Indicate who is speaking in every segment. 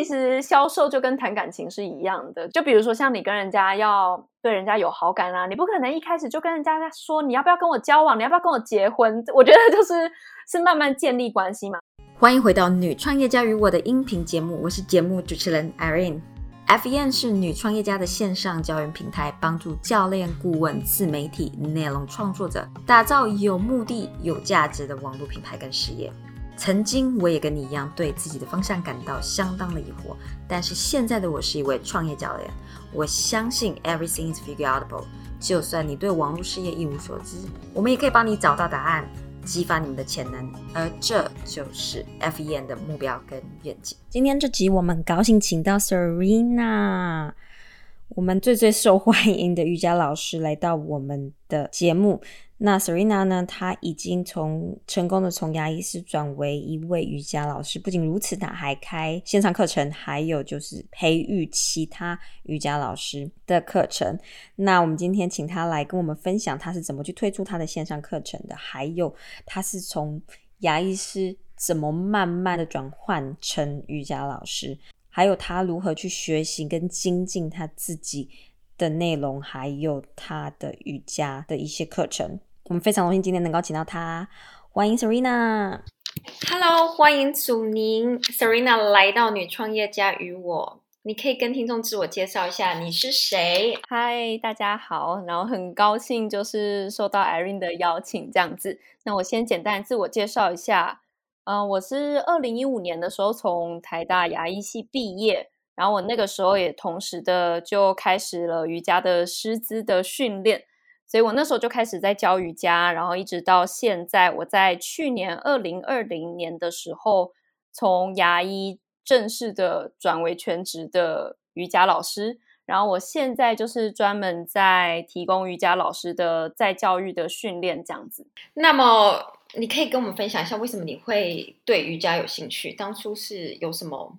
Speaker 1: 其实销售就跟谈感情是一样的，就比如说像你跟人家要对人家有好感啊，你不可能一开始就跟人家说你要不要跟我交往，你要不要跟我结婚？我觉得就是是慢慢建立关系嘛。
Speaker 2: 欢迎回到《女创业家与我的》音频节目，我是节目主持人 Irene。FEN 是女创业家的线上教育平台，帮助教练、顾问、自媒体、内容创作者打造有目的、有价值的网络品牌跟事业。曾经我也跟你一样，对自己的方向感到相当的疑惑，但是现在的我是一位创业教练。我相信 everything is figureoutable。就算你对网络事业一无所知，我们也可以帮你找到答案，激发你们的潜能。而这就是 FEN 的目标跟愿景。今天这集我们很高兴请到 Serena，我们最最受欢迎的瑜伽老师来到我们的节目。那 Serena 呢？她已经从成功的从牙医师转为一位瑜伽老师。不仅如此，她还开线上课程，还有就是培育其他瑜伽老师的课程。那我们今天请她来跟我们分享，她是怎么去推出她的线上课程的，还有她是从牙医师怎么慢慢的转换成瑜伽老师，还有她如何去学习跟精进她自己的内容，还有她的瑜伽的一些课程。我们非常荣幸今天能够请到她，欢迎 Serena。
Speaker 3: Hello，欢迎祖宁 Serena 来到女创业家与我。你可以跟听众自我介绍一下，你是谁？
Speaker 1: 嗨，大家好，然后很高兴就是受到 Irene 的邀请这样子。那我先简单自我介绍一下，嗯、我是二零一五年的时候从台大牙医系毕业，然后我那个时候也同时的就开始了瑜伽的师资的训练。所以我那时候就开始在教瑜伽，然后一直到现在，我在去年二零二零年的时候，从牙医正式的转为全职的瑜伽老师。然后我现在就是专门在提供瑜伽老师的在教育的训练这样子。
Speaker 3: 那么你可以跟我们分享一下，为什么你会对瑜伽有兴趣？当初是有什么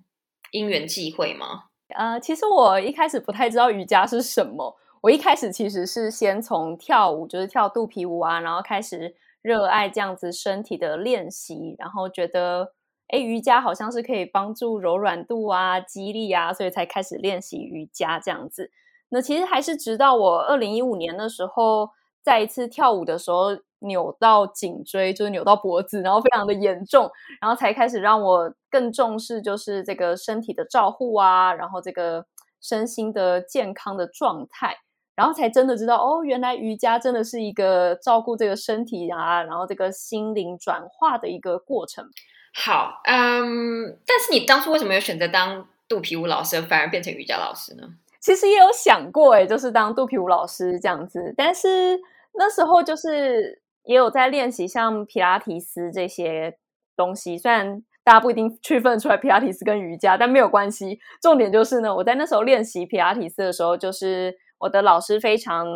Speaker 3: 因缘际会吗？
Speaker 1: 呃，其实我一开始不太知道瑜伽是什么。我一开始其实是先从跳舞，就是跳肚皮舞啊，然后开始热爱这样子身体的练习，然后觉得，哎，瑜伽好像是可以帮助柔软度啊、肌力啊，所以才开始练习瑜伽这样子。那其实还是直到我二零一五年的时候，在一次跳舞的时候扭到颈椎，就是扭到脖子，然后非常的严重，然后才开始让我更重视就是这个身体的照护啊，然后这个身心的健康的状态。然后才真的知道哦，原来瑜伽真的是一个照顾这个身体啊，然后这个心灵转化的一个过程。
Speaker 3: 好，嗯，但是你当初为什么有选择当肚皮舞老师，反而变成瑜伽老师呢？
Speaker 1: 其实也有想过，哎，就是当肚皮舞老师这样子，但是那时候就是也有在练习像皮拉提斯这些东西，虽然大家不一定区分出来皮拉提斯跟瑜伽，但没有关系。重点就是呢，我在那时候练习皮拉提斯的时候，就是。我的老师非常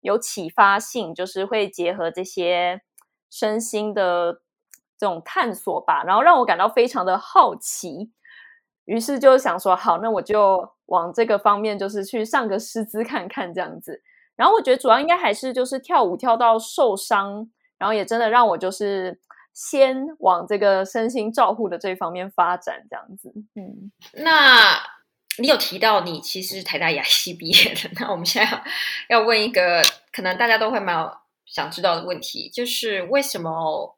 Speaker 1: 有启发性，就是会结合这些身心的这种探索吧，然后让我感到非常的好奇。于是就想说，好，那我就往这个方面，就是去上个师资看看这样子。然后我觉得主要应该还是就是跳舞跳到受伤，然后也真的让我就是先往这个身心照护的这方面发展这样子。嗯，
Speaker 3: 那。你有提到你其实是台大牙系毕业的，那我们现在要要问一个可能大家都会蛮想知道的问题，就是为什么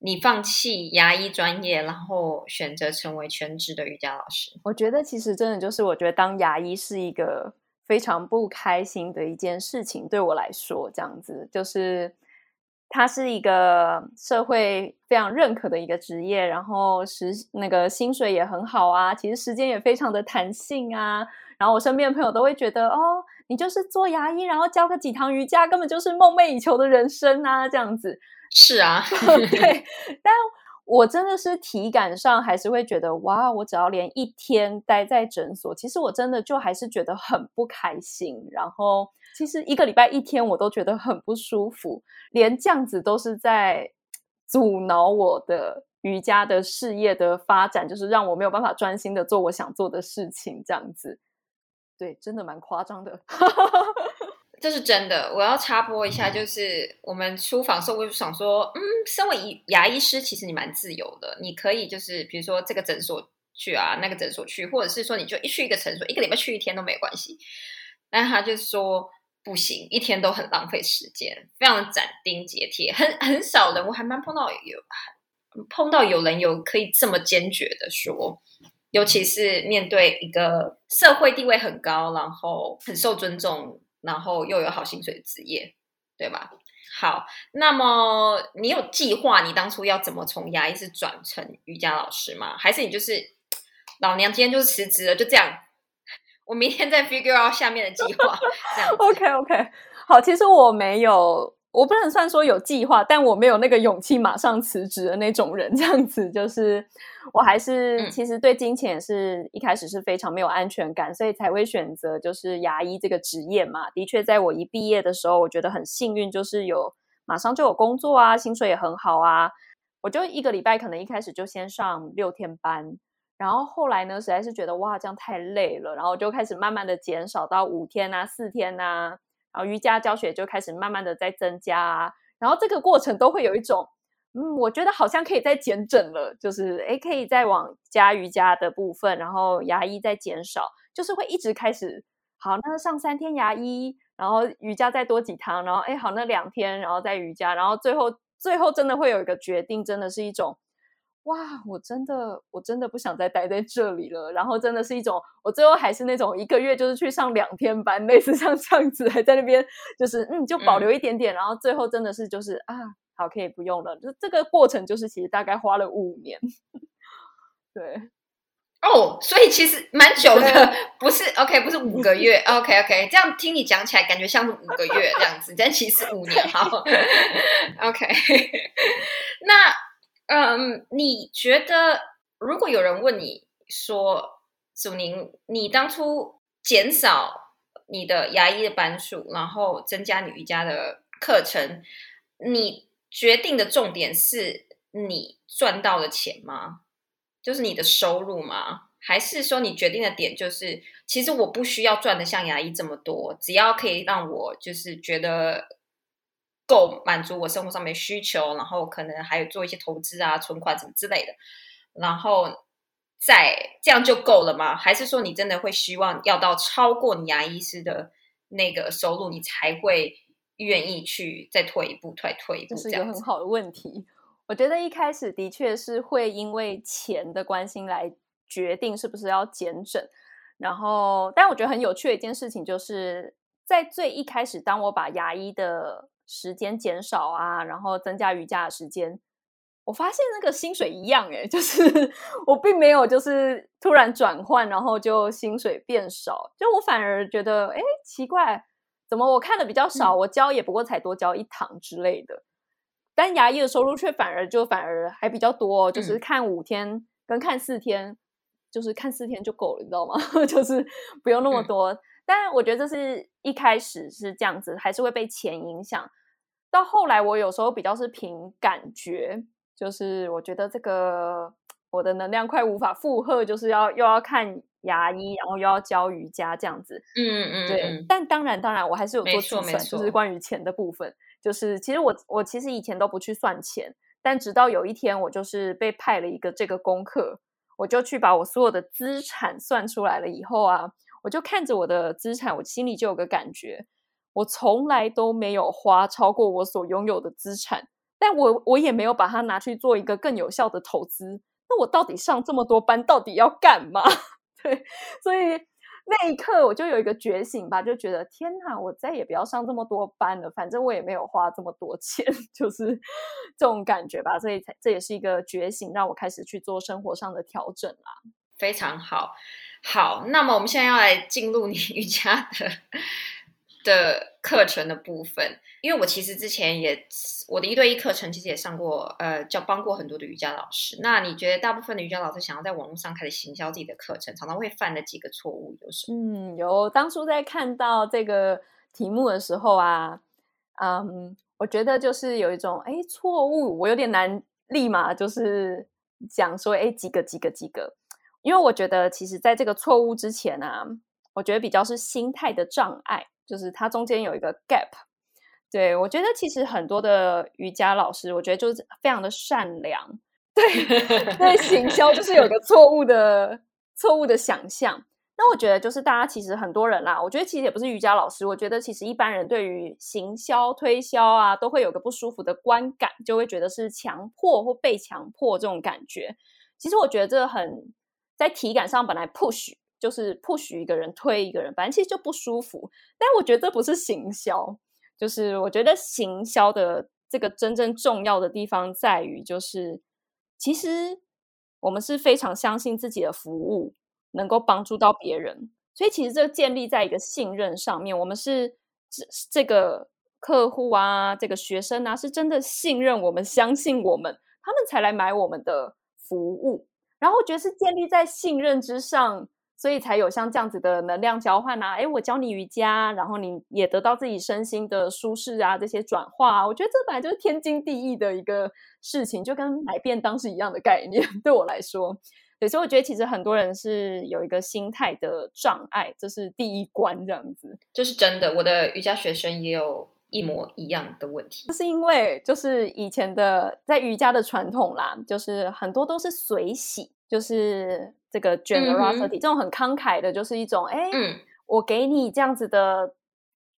Speaker 3: 你放弃牙医专业，然后选择成为全职的瑜伽老师？
Speaker 1: 我觉得其实真的就是，我觉得当牙医是一个非常不开心的一件事情，对我来说，这样子就是。它是一个社会非常认可的一个职业，然后时那个薪水也很好啊，其实时间也非常的弹性啊。然后我身边的朋友都会觉得，哦，你就是做牙医，然后教个几堂瑜伽，根本就是梦寐以求的人生啊，这样子。
Speaker 3: 是啊，
Speaker 1: 对。但我真的是体感上还是会觉得，哇，我只要连一天待在诊所，其实我真的就还是觉得很不开心，然后。其实一个礼拜一天我都觉得很不舒服，连这样子都是在阻挠我的瑜伽的事业的发展，就是让我没有办法专心的做我想做的事情。这样子，对，真的蛮夸张的。
Speaker 3: 这是真的。我要插播一下，就是我们出访时候，我就想说，嗯，身为牙医师，其实你蛮自由的，你可以就是比如说这个诊所去啊，那个诊所去，或者是说你就一去一个诊所，一个礼拜去一天都没关系。但他就说不行，一天都很浪费时间，非常斩钉截铁，很很少人，我还蛮碰到有碰到有人有可以这么坚决的说，尤其是面对一个社会地位很高，然后很受尊重，然后又有好薪水的职业，对吧？好，那么你有计划你当初要怎么从牙医师转成瑜伽老师吗？还是你就是老娘今天就是辞职了，就这样？我明天再 figure out 下面的计划。这样
Speaker 1: OK OK，好，其实我没有，我不能算说有计划，但我没有那个勇气马上辞职的那种人。这样子就是，我还是其实对金钱也是一开始是非常没有安全感，所以才会选择就是牙医这个职业嘛。的确，在我一毕业的时候，我觉得很幸运，就是有马上就有工作啊，薪水也很好啊。我就一个礼拜可能一开始就先上六天班。然后后来呢，实在是觉得哇，这样太累了，然后就开始慢慢的减少到五天啊、四天啊，然后瑜伽教学就开始慢慢的在增加啊，然后这个过程都会有一种，嗯，我觉得好像可以再减整了，就是诶可以再往加瑜伽的部分，然后牙医再减少，就是会一直开始，好，那上三天牙医，然后瑜伽再多几堂，然后哎好，那两天，然后再瑜伽，然后最后最后真的会有一个决定，真的是一种。哇，我真的，我真的不想再待在这里了。然后真的是一种，我最后还是那种一个月就是去上两天班，类似像这样子，还在那边就是嗯，就保留一点点。然后最后真的是就是啊，好可以不用了。就这个过程就是其实大概花了五年。对，
Speaker 3: 哦，所以其实蛮久的，不是 OK，不是五个月，OK OK。这样听你讲起来，感觉像是五个月这样子，但其实五年。好，OK，那。嗯，你觉得如果有人问你说，祖宁，你当初减少你的牙医的班数，然后增加你瑜伽的课程，你决定的重点是你赚到的钱吗？就是你的收入吗？还是说你决定的点就是，其实我不需要赚的像牙医这么多，只要可以让我就是觉得。够满足我生活上面需求，然后可能还有做一些投资啊、存款什么之类的，然后再这样就够了吗？还是说你真的会希望要到超过你牙医师的那个收入，你才会愿意去再退一步、退退一步？
Speaker 1: 这是一个很好的问题。我觉得一开始的确是会因为钱的关心来决定是不是要减诊，然后，但我觉得很有趣的一件事情就是在最一开始，当我把牙医的时间减少啊，然后增加瑜伽的时间，我发现那个薪水一样哎，就是 我并没有就是突然转换，然后就薪水变少，就我反而觉得哎奇怪，怎么我看的比较少，我教也不过才多教一堂之类的，但牙医的收入却反而就反而还比较多，就是看五天跟看四天，就是看四天就够了，你知道吗？就是不用那么多。但我觉得这是一开始是这样子，还是会被钱影响。到后来，我有时候比较是凭感觉，就是我觉得这个我的能量快无法负荷，就是要又要看牙医，然后又要教瑜伽这样子。
Speaker 3: 嗯嗯，
Speaker 1: 对。但当然，当然，我还是有做计算，就是关于钱的部分。就是其实我我其实以前都不去算钱，但直到有一天，我就是被派了一个这个功课，我就去把我所有的资产算出来了以后啊。我就看着我的资产，我心里就有个感觉，我从来都没有花超过我所拥有的资产，但我我也没有把它拿去做一个更有效的投资。那我到底上这么多班，到底要干嘛？对，所以那一刻我就有一个觉醒吧，就觉得天哪，我再也不要上这么多班了，反正我也没有花这么多钱，就是这种感觉吧。所以才这也是一个觉醒，让我开始去做生活上的调整啦。
Speaker 3: 非常好。好，那么我们现在要来进入你 瑜伽的的课程的部分，因为我其实之前也我的一对一课程其实也上过，呃，教帮过很多的瑜伽老师。那你觉得大部分的瑜伽老师想要在网络上开始行销自己的课程，常常会犯的几个错误有什么？
Speaker 1: 嗯，有。当初在看到这个题目的时候啊，嗯，我觉得就是有一种哎错误，我有点难立马就是讲说哎几个几个几个。因为我觉得，其实在这个错误之前啊，我觉得比较是心态的障碍，就是它中间有一个 gap。对我觉得，其实很多的瑜伽老师，我觉得就是非常的善良，对 对，行销就是有个 错误的错误的想象。那我觉得就是大家其实很多人啦，我觉得其实也不是瑜伽老师，我觉得其实一般人对于行销推销啊，都会有个不舒服的观感，就会觉得是强迫或被强迫这种感觉。其实我觉得这很在体感上本来 push 就是 push 一个人推一个人，反正其实就不舒服。但我觉得这不是行销，就是我觉得行销的这个真正重要的地方在于，就是其实我们是非常相信自己的服务。能够帮助到别人，所以其实这建立在一个信任上面。我们是这这个客户啊，这个学生啊，是真的信任我们，相信我们，他们才来买我们的服务。然后我觉得是建立在信任之上，所以才有像这样子的能量交换啊。诶，我教你瑜伽，然后你也得到自己身心的舒适啊，这些转化啊，我觉得这本来就是天经地义的一个事情，就跟买便当是一样的概念。对我来说。对，所以我觉得其实很多人是有一个心态的障碍，这是第一关，这样子。
Speaker 3: 这是真的，我的瑜伽学生也有一模一样的问题。
Speaker 1: 是因为就是以前的在瑜伽的传统啦，就是很多都是随喜，就是这个 generosity 这种很慷慨的，就是一种哎，我给你这样子的。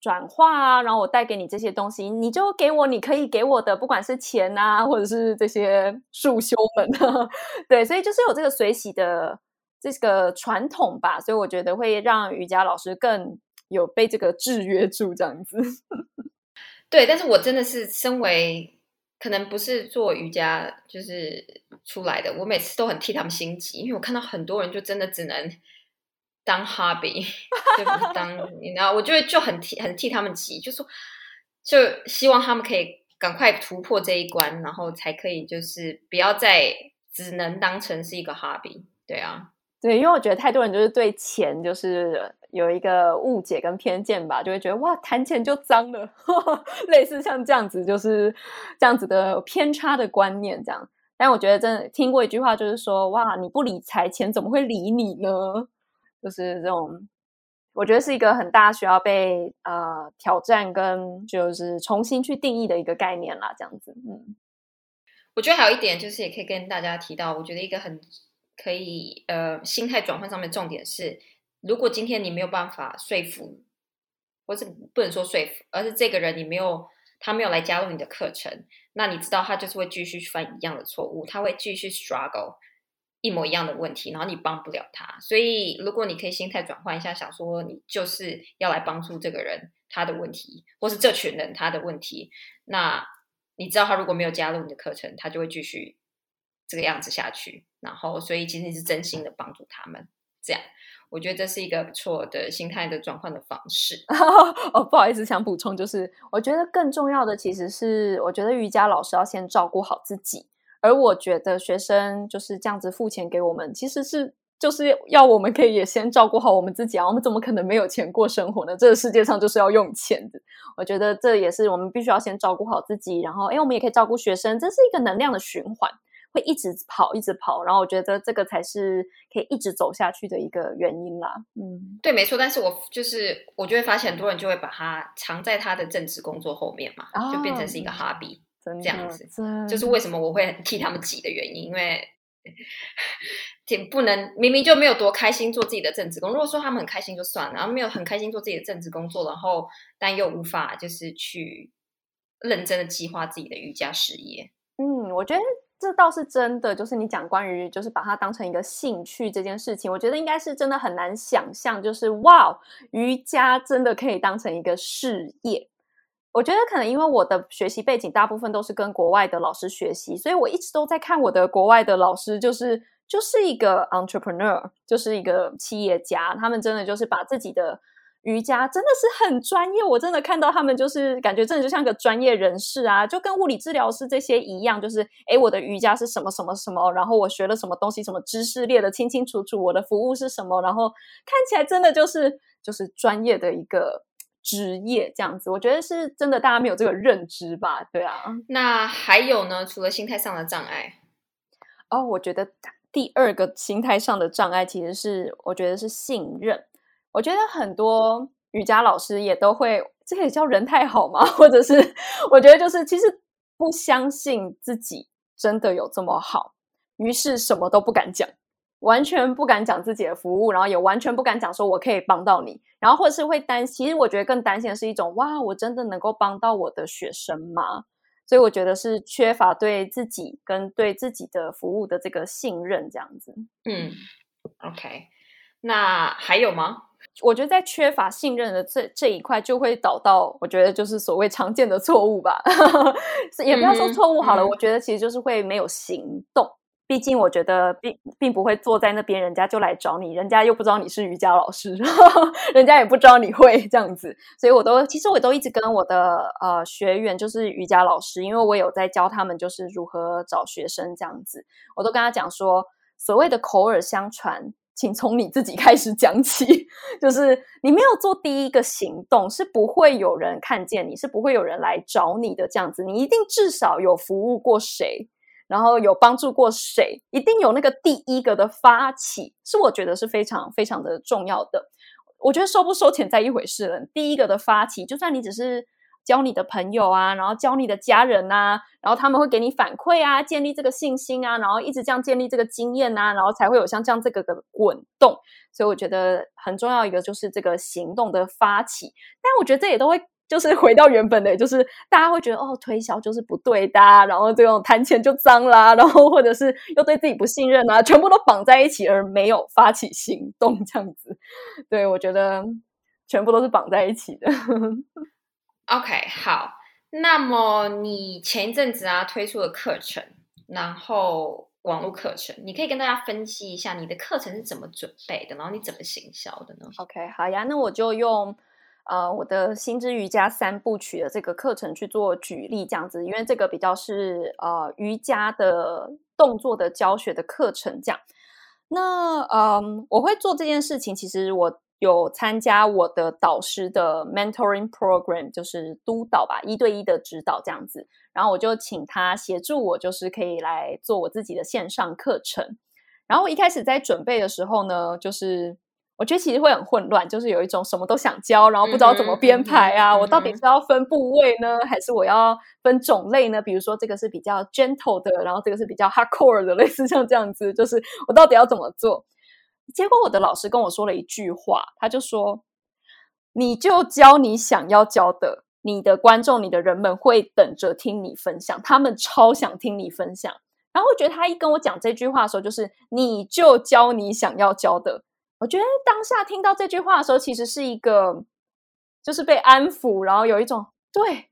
Speaker 1: 转化啊，然后我带给你这些东西，你就给我你可以给我的，不管是钱啊，或者是这些束修们，对，所以就是有这个随喜的这个传统吧，所以我觉得会让瑜伽老师更有被这个制约住这样子。
Speaker 3: 对，但是我真的是身为可能不是做瑜伽就是出来的，我每次都很替他们心急，因为我看到很多人就真的只能。当 hobby 就是当，你知道，我就会就很替很替他们急，就说就希望他们可以赶快突破这一关，然后才可以就是不要再只能当成是一个 hobby。对啊，
Speaker 1: 对，因为我觉得太多人就是对钱就是有一个误解跟偏见吧，就会觉得哇谈钱就脏了，类似像这样子就是这样子的偏差的观念这样。但我觉得真的听过一句话，就是说哇你不理财，钱怎么会理你呢？就是这种，我觉得是一个很大需要被呃挑战跟就是重新去定义的一个概念啦。这样子，嗯，
Speaker 3: 我觉得还有一点就是也可以跟大家提到，我觉得一个很可以呃心态转换上面重点是，如果今天你没有办法说服，或是不能说说服，而是这个人你没有他没有来加入你的课程，那你知道他就是会继续犯一样的错误，他会继续 struggle。一模一样的问题，然后你帮不了他，所以如果你可以心态转换一下，想说你就是要来帮助这个人他的问题，或是这群人他的问题，那你知道他如果没有加入你的课程，他就会继续这个样子下去。然后，所以其实你是真心的帮助他们，这样我觉得这是一个不错的心态的转换的方式。
Speaker 1: 哦，不好意思，想补充就是，我觉得更重要的其实是，我觉得瑜伽老师要先照顾好自己。而我觉得学生就是这样子付钱给我们，其实是就是要我们可以也先照顾好我们自己啊。我们怎么可能没有钱过生活呢？这个世界上就是要用钱的。我觉得这也是我们必须要先照顾好自己，然后哎，我们也可以照顾学生，这是一个能量的循环，会一直跑，一直跑。然后我觉得这个才是可以一直走下去的一个原因啦。
Speaker 3: 嗯，对，没错。但是我就是我就会发现很多人就会把它藏在他的正职工作后面嘛，就变成是一个 hobby。这样子，就是为什么我会替他们挤的原因，因为挺不能明明就没有多开心做自己的正职工。如果说他们很开心就算了，然后没有很开心做自己的正职工作，然后但又无法就是去认真的计划自己的瑜伽事业。
Speaker 1: 嗯，我觉得这倒是真的。就是你讲关于就是把它当成一个兴趣这件事情，我觉得应该是真的很难想象，就是哇，瑜伽真的可以当成一个事业。我觉得可能因为我的学习背景大部分都是跟国外的老师学习，所以我一直都在看我的国外的老师，就是就是一个 entrepreneur，就是一个企业家。他们真的就是把自己的瑜伽真的是很专业，我真的看到他们就是感觉真的就像个专业人士啊，就跟物理治疗师这些一样，就是诶，我的瑜伽是什么什么什么，然后我学了什么东西，什么知识列的清清楚楚，我的服务是什么，然后看起来真的就是就是专业的一个。职业这样子，我觉得是真的，大家没有这个认知吧？对啊。
Speaker 3: 那还有呢？除了心态上的障碍，
Speaker 1: 哦，我觉得第二个心态上的障碍其实是，我觉得是信任。我觉得很多瑜伽老师也都会，这个也叫人太好吗？或者是我觉得就是其实不相信自己真的有这么好。于是什么都不敢讲，完全不敢讲自己的服务，然后也完全不敢讲说我可以帮到你，然后或者是会担心。其实我觉得更担心的是一种哇，我真的能够帮到我的学生吗？所以我觉得是缺乏对自己跟对自己的服务的这个信任，这样子。
Speaker 3: 嗯，OK，那还有吗？
Speaker 1: 我觉得在缺乏信任的这这一块，就会导到我觉得就是所谓常见的错误吧，也不要说错误好了。我觉得其实就是会没有行动。毕竟我觉得并并不会坐在那边，人家就来找你，人家又不知道你是瑜伽老师，人家也不知道你会这样子。所以我都其实我都一直跟我的呃学员，就是瑜伽老师，因为我有在教他们就是如何找学生这样子，我都跟他讲说，所谓的口耳相传。请从你自己开始讲起，就是你没有做第一个行动，是不会有人看见你，是不会有人来找你的。这样子，你一定至少有服务过谁，然后有帮助过谁，一定有那个第一个的发起，是我觉得是非常非常的重要的。我觉得收不收钱在一回事了，第一个的发起，就算你只是。教你的朋友啊，然后教你的家人呐，然后他们会给你反馈啊，建立这个信心啊，然后一直这样建立这个经验呐，然后才会有像这样这个的滚动。所以我觉得很重要一个就是这个行动的发起。但我觉得这也都会就是回到原本的，就是大家会觉得哦，推销就是不对的，然后这种谈钱就脏啦，然后或者是又对自己不信任啊，全部都绑在一起而没有发起行动这样子。对我觉得全部都是绑在一起的。
Speaker 3: OK，好。那么你前一阵子啊推出了课程，然后网络课程，你可以跟大家分析一下你的课程是怎么准备的，然后你怎么行销的呢
Speaker 1: ？OK，好呀。那我就用呃我的心之瑜伽三部曲的这个课程去做举例，这样子，因为这个比较是呃瑜伽的动作的教学的课程，这样。那嗯，我会做这件事情，其实我。有参加我的导师的 mentoring program，就是督导吧，一对一的指导这样子。然后我就请他协助我，就是可以来做我自己的线上课程。然后我一开始在准备的时候呢，就是我觉得其实会很混乱，就是有一种什么都想教，然后不知道怎么编排啊。我到底是要分部位呢，还是我要分种类呢？比如说这个是比较 gentle 的，然后这个是比较 hardcore 的，类似像这样子，就是我到底要怎么做？结果我的老师跟我说了一句话，他就说：“你就教你想要教的，你的观众、你的人们会等着听你分享，他们超想听你分享。”然后我觉得他一跟我讲这句话的时候，就是“你就教你想要教的”。我觉得当下听到这句话的时候，其实是一个就是被安抚，然后有一种对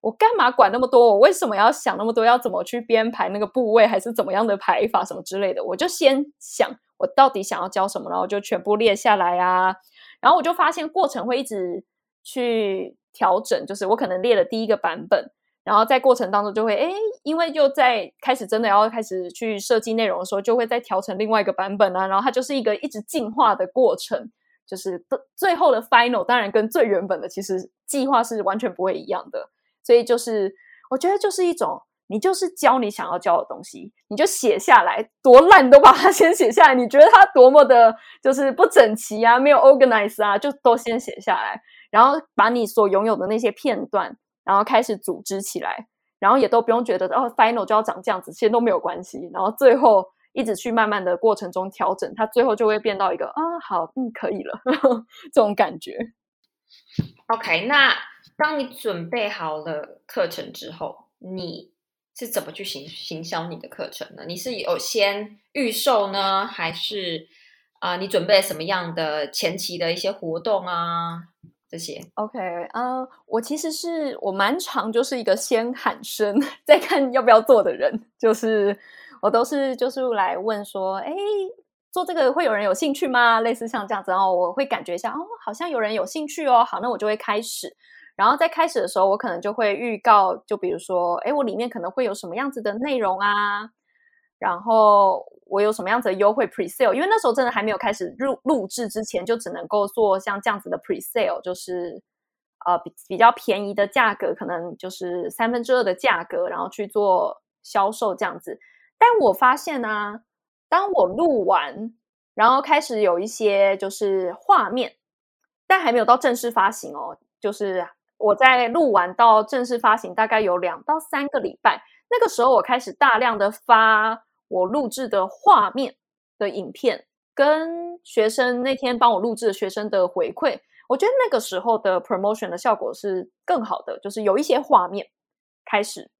Speaker 1: 我干嘛管那么多？我为什么要想那么多？要怎么去编排那个部位，还是怎么样的排法什么之类的？我就先想。我到底想要教什么，然后就全部列下来啊。然后我就发现过程会一直去调整，就是我可能列了第一个版本，然后在过程当中就会哎，因为又在开始真的要开始去设计内容的时候，就会再调成另外一个版本啊。然后它就是一个一直进化的过程，就是最后的 final 当然跟最原本的其实计划是完全不会一样的。所以就是我觉得就是一种。你就是教你想要教的东西，你就写下来，多烂都把它 先写下来。你觉得它多么的，就是不整齐啊，没有 organize 啊，就都先写下来，然后把你所拥有的那些片段，然后开始组织起来，然后也都不用觉得哦，final 就要长这样子，其实都没有关系。然后最后一直去慢慢的过程中调整，它最后就会变到一个啊，好，嗯，可以了 这种感觉。
Speaker 3: OK，那当你准备好了课程之后，你。是怎么去行行销你的课程呢？你是有先预售呢，还是啊，你准备什么样的前期的一些活动啊？这些
Speaker 1: ？OK，啊，我其实是我蛮常就是一个先喊声，再看要不要做的人，就是我都是就是来问说，哎，做这个会有人有兴趣吗？类似像这样子，然后我会感觉一下，哦，好像有人有兴趣哦，好，那我就会开始。然后在开始的时候，我可能就会预告，就比如说，哎，我里面可能会有什么样子的内容啊，然后我有什么样子的优惠 pre sale，因为那时候真的还没有开始录录制之前，就只能够做像这样子的 pre sale，就是呃比比较便宜的价格，可能就是三分之二的价格，然后去做销售这样子。但我发现呢，当我录完，然后开始有一些就是画面，但还没有到正式发行哦，就是。我在录完到正式发行大概有两到三个礼拜，那个时候我开始大量的发我录制的画面的影片，跟学生那天帮我录制的学生的回馈，我觉得那个时候的 promotion 的效果是更好的，就是有一些画面开始。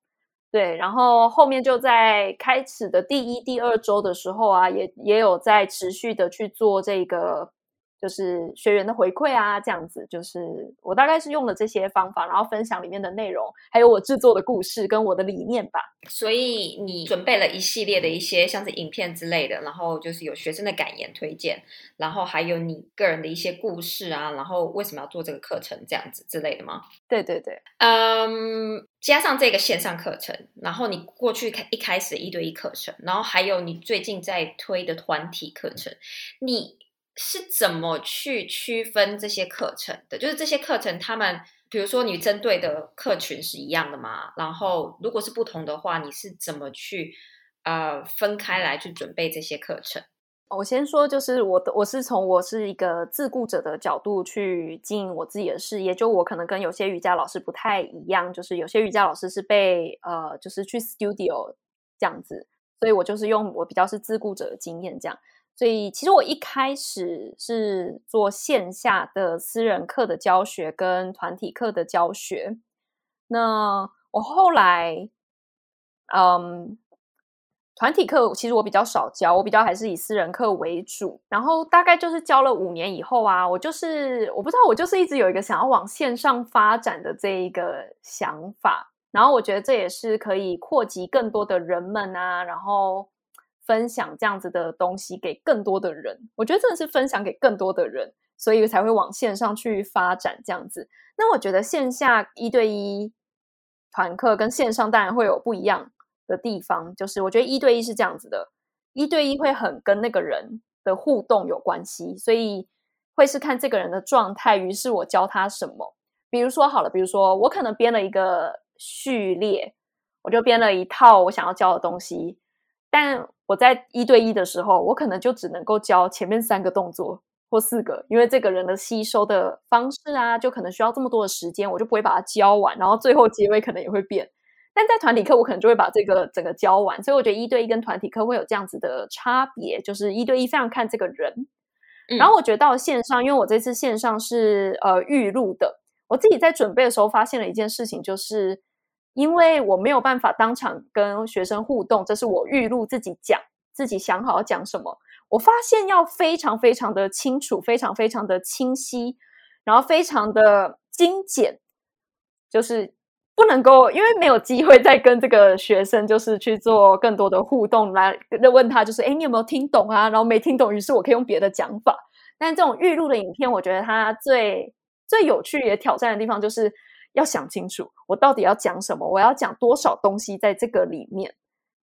Speaker 1: 对，然后后面就在开始的第一、第二周的时候啊，也也有在持续的去做这个。就是学员的回馈啊，这样子，就是我大概是用了这些方法，然后分享里面的内容，还有我制作的故事跟我的理念吧。
Speaker 3: 所以你准备了一系列的一些像是影片之类的，然后就是有学生的感言推荐，然后还有你个人的一些故事啊，然后为什么要做这个课程这样子之类的吗？
Speaker 1: 对对对，
Speaker 3: 嗯，加上这个线上课程，然后你过去开一开始一对一课程，然后还有你最近在推的团体课程，你。是怎么去区分这些课程的？就是这些课程，他们比如说你针对的客群是一样的吗？然后如果是不同的话，你是怎么去呃分开来去准备这些课程？
Speaker 1: 我先说，就是我的我是从我是一个自雇者的角度去经营我自己的事业，就我可能跟有些瑜伽老师不太一样，就是有些瑜伽老师是被呃就是去 studio 这样子，所以我就是用我比较是自雇者的经验这样。所以，其实我一开始是做线下的私人课的教学跟团体课的教学。那我后来，嗯，团体课其实我比较少教，我比较还是以私人课为主。然后大概就是教了五年以后啊，我就是我不知道，我就是一直有一个想要往线上发展的这一个想法。然后我觉得这也是可以扩及更多的人们啊，然后。分享这样子的东西给更多的人，我觉得真的是分享给更多的人，所以才会往线上去发展这样子。那我觉得线下一对一团课跟线上当然会有不一样的地方，就是我觉得一对一是这样子的，一对一会很跟那个人的互动有关系，所以会是看这个人的状态，于是我教他什么。比如说好了，比如说我可能编了一个序列，我就编了一套我想要教的东西，但我在一对一的时候，我可能就只能够教前面三个动作或四个，因为这个人的吸收的方式啊，就可能需要这么多的时间，我就不会把它教完，然后最后结尾可能也会变。但在团体课，我可能就会把这个整个教完，所以我觉得一对一跟团体课会有这样子的差别，就是一对一非常看这个人。然后我觉得到线上，因为我这次线上是呃预录的，我自己在准备的时候发现了一件事情，就是。因为我没有办法当场跟学生互动，这是我预录自己讲，自己想好要讲什么。我发现要非常非常的清楚，非常非常的清晰，然后非常的精简，就是不能够，因为没有机会再跟这个学生就是去做更多的互动，来问他就是，哎，你有没有听懂啊？然后没听懂，于是我可以用别的讲法。但这种预录的影片，我觉得它最最有趣也挑战的地方就是。要想清楚，我到底要讲什么？我要讲多少东西在这个里面？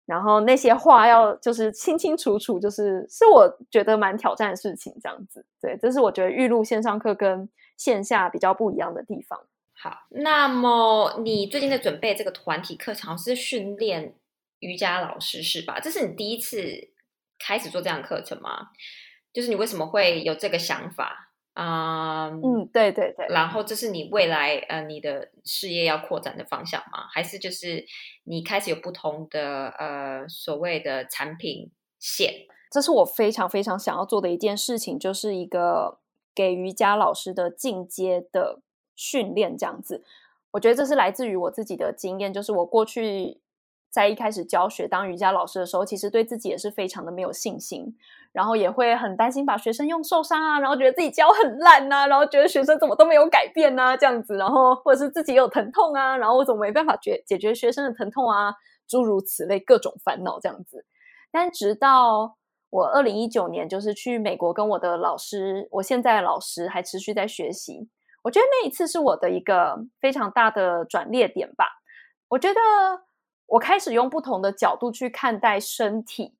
Speaker 1: 然后那些话要就是清清楚楚，就是是我觉得蛮挑战的事情。这样子，对，这是我觉得预录线上课跟线下比较不一样的地方。
Speaker 3: 好，那么你最近在准备这个团体课程是训练瑜伽老师是吧？这是你第一次开始做这样课程吗？就是你为什么会有这个想法？啊，
Speaker 1: 嗯，对对对，
Speaker 3: 然后这是你未来呃你的事业要扩展的方向吗？还是就是你开始有不同的呃所谓的产品线？
Speaker 1: 这是我非常非常想要做的一件事情，就是一个给瑜伽老师的进阶的训练，这样子。我觉得这是来自于我自己的经验，就是我过去在一开始教学当瑜伽老师的时候，其实对自己也是非常的没有信心。然后也会很担心把学生用受伤啊，然后觉得自己教很烂呐，然后觉得学生怎么都没有改变呐，这样子，然后或者是自己有疼痛啊，然后我怎么没办法解解决学生的疼痛啊，诸如此类各种烦恼这样子。但直到我二零一九年，就是去美国跟我的老师，我现在的老师还持续在学习。我觉得那一次是我的一个非常大的转捩点吧。我觉得我开始用不同的角度去看待身体。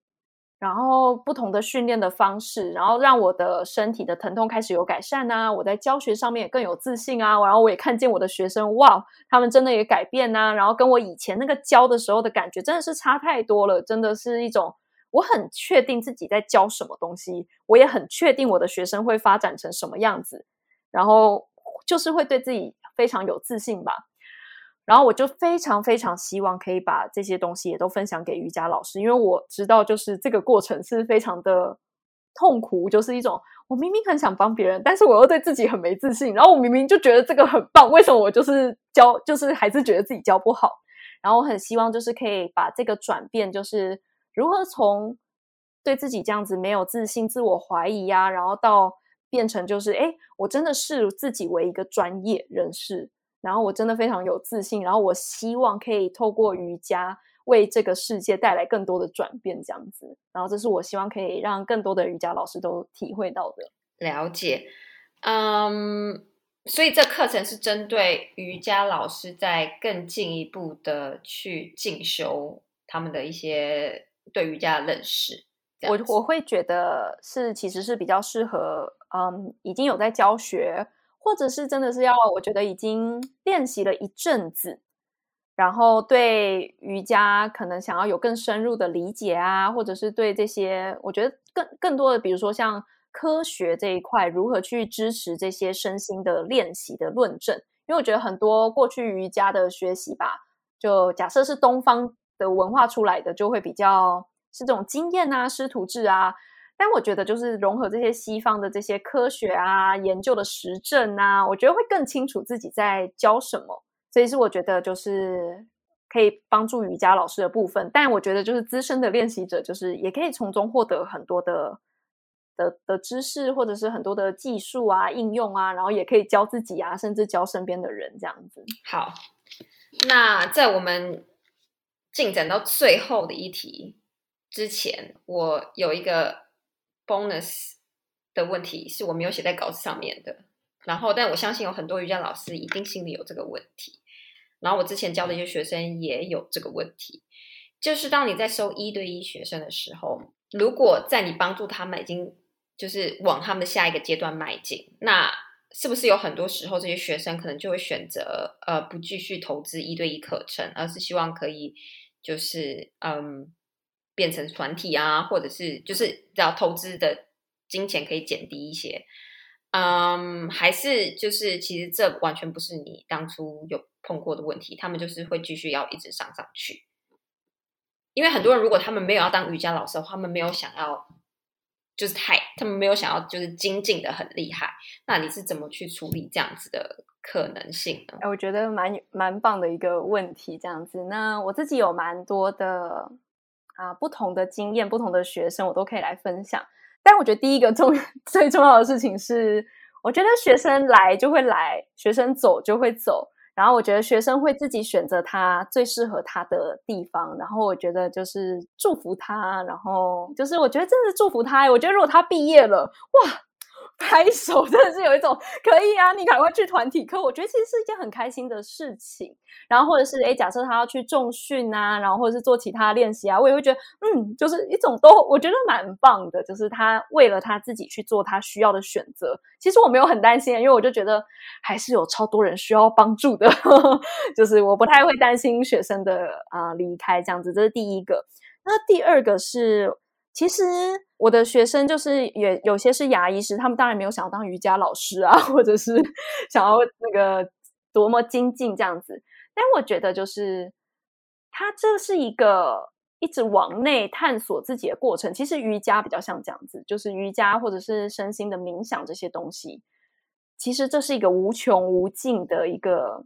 Speaker 1: 然后不同的训练的方式，然后让我的身体的疼痛开始有改善啊！我在教学上面也更有自信啊！然后我也看见我的学生，哇，他们真的也改变呐！然后跟我以前那个教的时候的感觉真的是差太多了，真的是一种我很确定自己在教什么东西，我也很确定我的学生会发展成什么样子，然后就是会对自己非常有自信吧。然后我就非常非常希望可以把这些东西也都分享给瑜伽老师，因为我知道就是这个过程是非常的痛苦，就是一种我明明很想帮别人，但是我又对自己很没自信，然后我明明就觉得这个很棒，为什么我就是教就是还是觉得自己教不好？然后我很希望就是可以把这个转变，就是如何从对自己这样子没有自信、自我怀疑呀，然后到变成就是哎，我真的视自己为一个专业人士。然后我真的非常有自信，然后我希望可以透过瑜伽为这个世界带来更多的转变，这样子。然后这是我希望可以让更多的瑜伽老师都体会到的。
Speaker 3: 了解，嗯，所以这课程是针对瑜伽老师在更进一步的去进修他们的一些对瑜伽的认识。
Speaker 1: 我我会觉得是其实是比较适合，嗯，已经有在教学。或者是真的是要，我觉得已经练习了一阵子，然后对瑜伽可能想要有更深入的理解啊，或者是对这些，我觉得更更多的，比如说像科学这一块，如何去支持这些身心的练习的论证？因为我觉得很多过去瑜伽的学习吧，就假设是东方的文化出来的，就会比较是这种经验啊、师徒制啊。但我觉得，就是融合这些西方的这些科学啊、研究的实证啊，我觉得会更清楚自己在教什么。所以是我觉得，就是可以帮助瑜伽老师的部分。但我觉得，就是资深的练习者，就是也可以从中获得很多的的的知识，或者是很多的技术啊、应用啊，然后也可以教自己啊，甚至教身边的人这样子。
Speaker 3: 好，那在我们进展到最后的一题之前，我有一个。Bonus 的问题是我没有写在稿子上面的，然后但我相信有很多瑜伽老师一定心里有这个问题，然后我之前教的一些学生也有这个问题，就是当你在收一对一学生的时候，如果在你帮助他们已经就是往他们的下一个阶段迈进，那是不是有很多时候这些学生可能就会选择呃不继续投资一对一课程，而是希望可以就是嗯。变成团体啊，或者是就是要投资的金钱可以减低一些，嗯，还是就是其实这完全不是你当初有碰过的问题，他们就是会继续要一直上上去。因为很多人如果他们没有要当瑜伽老师的话，他们没有想要就是太，他们没有想要就是精进的很厉害，那你是怎么去处理这样子的可能性呢？
Speaker 1: 哎，我觉得蛮蛮棒的一个问题，这样子。那我自己有蛮多的。啊，不同的经验，不同的学生，我都可以来分享。但我觉得第一个重 最重要的事情是，我觉得学生来就会来，学生走就会走。然后我觉得学生会自己选择他最适合他的地方。然后我觉得就是祝福他，然后就是我觉得真的祝福他。我觉得如果他毕业了，哇！拍手真的是有一种可以啊，你赶快去团体课，我觉得其实是一件很开心的事情。然后或者是哎，假设他要去重训啊，然后或者是做其他练习啊，我也会觉得嗯，就是一种都我觉得蛮棒的，就是他为了他自己去做他需要的选择。其实我没有很担心，因为我就觉得还是有超多人需要帮助的，呵 呵就是我不太会担心学生的啊离开这样子。这是第一个。那第二个是。其实我的学生就是也有些是牙医师，他们当然没有想要当瑜伽老师啊，或者是想要那个多么精进这样子。但我觉得就是他这是一个一直往内探索自己的过程。其实瑜伽比较像这样子，就是瑜伽或者是身心的冥想这些东西，其实这是一个无穷无尽的一个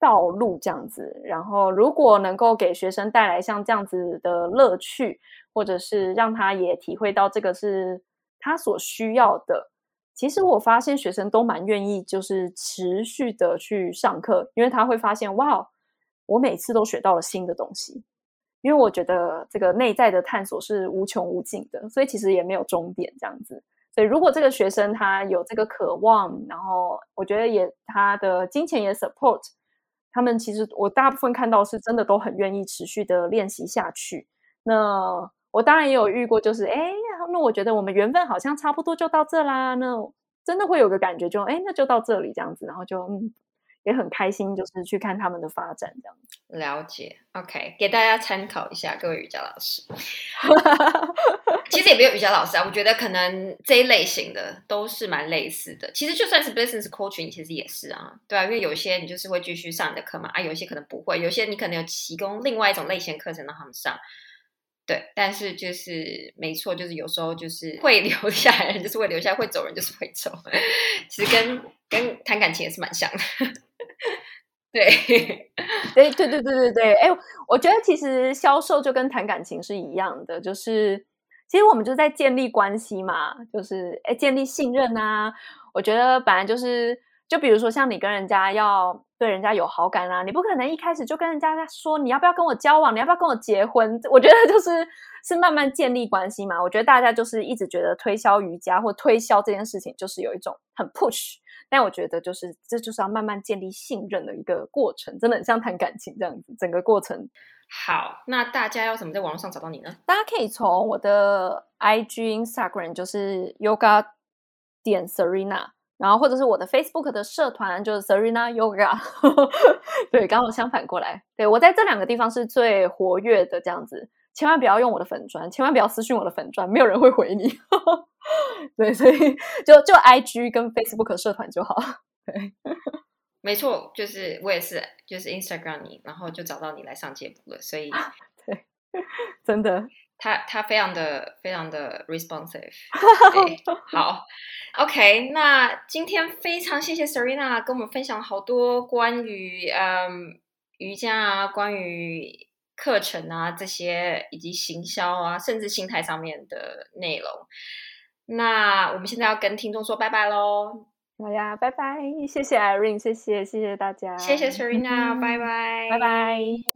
Speaker 1: 道路这样子。然后如果能够给学生带来像这样子的乐趣。或者是让他也体会到这个是他所需要的。其实我发现学生都蛮愿意，就是持续的去上课，因为他会发现哇，我每次都学到了新的东西。因为我觉得这个内在的探索是无穷无尽的，所以其实也没有终点这样子。所以如果这个学生他有这个渴望，然后我觉得也他的金钱也 support，他们其实我大部分看到是真的都很愿意持续的练习下去。那我当然也有遇过，就是哎，那我觉得我们缘分好像差不多就到这啦。那真的会有个感觉，就哎，那就到这里这样子，然后就嗯，也很开心，就是去看他们的发展这样子。
Speaker 3: 了解，OK，给大家参考一下，各位瑜伽老师。其实也没有瑜伽老师啊，我觉得可能这一类型的都是蛮类似的。其实就算是 business coaching，其实也是啊，对啊，因为有些你就是会继续上你的课嘛，啊，有些可能不会，有些你可能有提供另外一种类型课程让他们上。对，但是就是没错，就是有时候就是会留下来人就是会留下，会走人就是会走。其实跟 跟谈感情也是蛮像的。对，
Speaker 1: 对，对，对，对，对，对。哎，我觉得其实销售就跟谈感情是一样的，就是其实我们就在建立关系嘛，就是哎，建立信任啊。我觉得本来就是。就比如说，像你跟人家要对人家有好感啊，你不可能一开始就跟人家说你要不要跟我交往，你要不要跟我结婚？我觉得就是 是慢慢建立关系嘛。我觉得大家就是一直觉得推销瑜伽或推销这件事情就是有一种很 push，但我觉得就是这就是要慢慢建立信任的一个过程，真的很像谈感情这样子，整个过程。
Speaker 3: 好，那大家要怎么在网络上找到你呢？
Speaker 1: 大家可以从我的 IG Instagram 就是 Yoga 点 Serena。然后或者是我的 Facebook 的社团，就是 Serena Yoga，对，刚好相反过来。对我在这两个地方是最活跃的，这样子，千万不要用我的粉砖，千万不要私信我的粉砖，没有人会回你。对，所以就就 IG 跟 Facebook 社团就好。对，
Speaker 3: 没错，就是我也是，就是 Instagram 你，然后就找到你来上节目了。所以，
Speaker 1: 对，真的。
Speaker 3: 他他非常的非常的 responsive，好，OK，那今天非常谢谢 Serena 跟我们分享好多关于嗯瑜伽啊，关于课程啊这些，以及行销啊，甚至心态上面的内容。那我们现在要跟听众说拜拜喽，
Speaker 1: 好呀，拜拜，谢谢 Irene，谢谢谢谢大家，
Speaker 3: 谢谢 Serena，拜 拜，
Speaker 1: 拜拜。